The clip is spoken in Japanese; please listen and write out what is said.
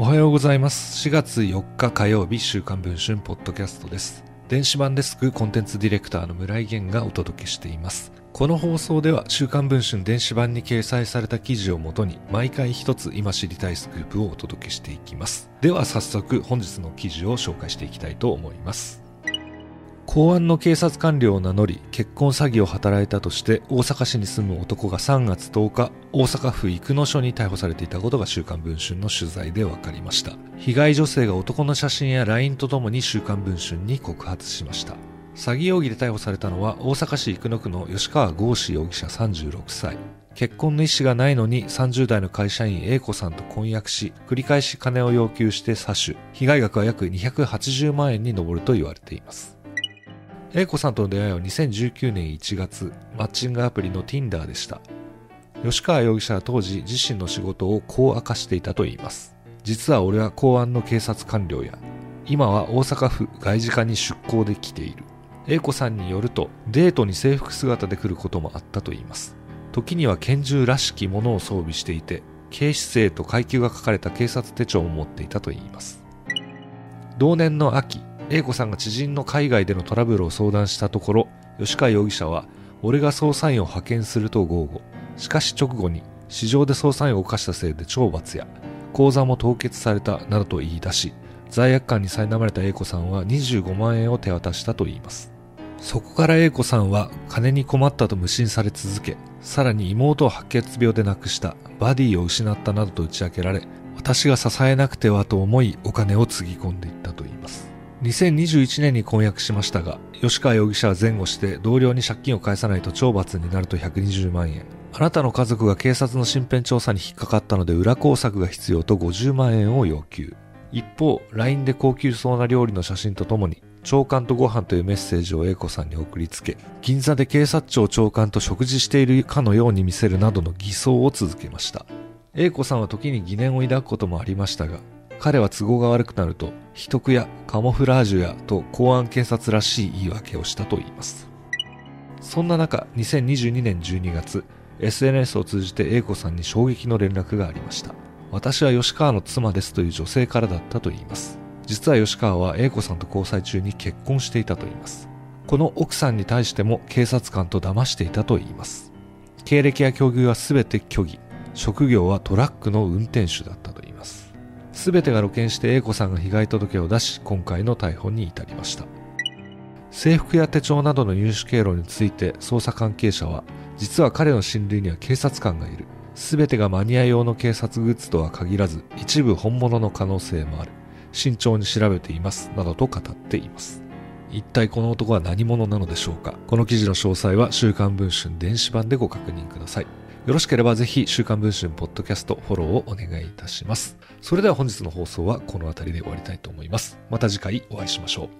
おはようございます。4月4日火曜日、週刊文春ポッドキャストです。電子版デスクコンテンツディレクターの村井源がお届けしています。この放送では、週刊文春電子版に掲載された記事をもとに、毎回一つ今知りたいスクープをお届けしていきます。では早速、本日の記事を紹介していきたいと思います。公安の警察官僚を名乗り結婚詐欺を働いたとして大阪市に住む男が3月10日大阪府生野署に逮捕されていたことが週刊文春の取材で分かりました。被害女性が男の写真や LINE とともに週刊文春に告発しました。詐欺容疑で逮捕されたのは大阪市生野区の吉川剛志容疑者36歳。結婚の意思がないのに30代の会社員 A 子さんと婚約し繰り返し金を要求して詐取。被害額は約280万円に上ると言われています。A 子さんとの出会いは2019年1月、マッチングアプリの Tinder でした。吉川容疑者は当時自身の仕事をこう明かしていたといいます。実は俺は公安の警察官僚や、今は大阪府外事課に出向で来ている。A 子さんによると、デートに制服姿で来ることもあったといいます。時には拳銃らしきものを装備していて、警視正と階級が書かれた警察手帳を持っていたといいます。同年の秋、A 子さんが知人の海外でのトラブルを相談したところ、吉川容疑者は、俺が捜査員を派遣すると豪語。しかし直後に、市場で捜査員を犯したせいで懲罰や、口座も凍結されたなどと言い出し、罪悪感に苛まれた A 子さんは25万円を手渡したといいます。そこから A 子さんは金に困ったと無心され続け、さらに妹を白血病で亡くした、バディを失ったなどと打ち明けられ、私が支えなくてはと思いお金をつぎ込んでいったといいます。2021年に婚約しましたが、吉川容疑者は前後して同僚に借金を返さないと懲罰になると120万円。あなたの家族が警察の身辺調査に引っかかったので裏工作が必要と50万円を要求。一方、LINE で高級そうな料理の写真とともに、長官とご飯というメッセージを A 子さんに送りつけ、銀座で警察庁長官と食事しているかのように見せるなどの偽装を続けました。A 子さんは時に疑念を抱くこともありましたが、彼は都合が悪くなると、秘匿やカモフラージュやと公安警察らしい言い訳をしたといいます。そんな中、2022年12月、SNS を通じて A 子さんに衝撃の連絡がありました。私は吉川の妻ですという女性からだったと言います。実は吉川は A 子さんと交際中に結婚していたと言います。この奥さんに対しても警察官と騙していたと言います。経歴や境遇は全て虚偽。職業はトラックの運転手だったと言います。すべてが露見して A 子さんが被害届を出し、今回の逮捕に至りました。制服や手帳などの入手経路について捜査関係者は、実は彼の親類には警察官がいる。すべてがマニア用の警察グッズとは限らず、一部本物の可能性もある。慎重に調べています。などと語っています。一体この男は何者なのでしょうかこの記事の詳細は週刊文春電子版でご確認ください。よろしければぜひ週刊文春ポッドキャストフォローをお願いいたします。それでは本日の放送はこの辺りで終わりたいと思います。また次回お会いしましょう。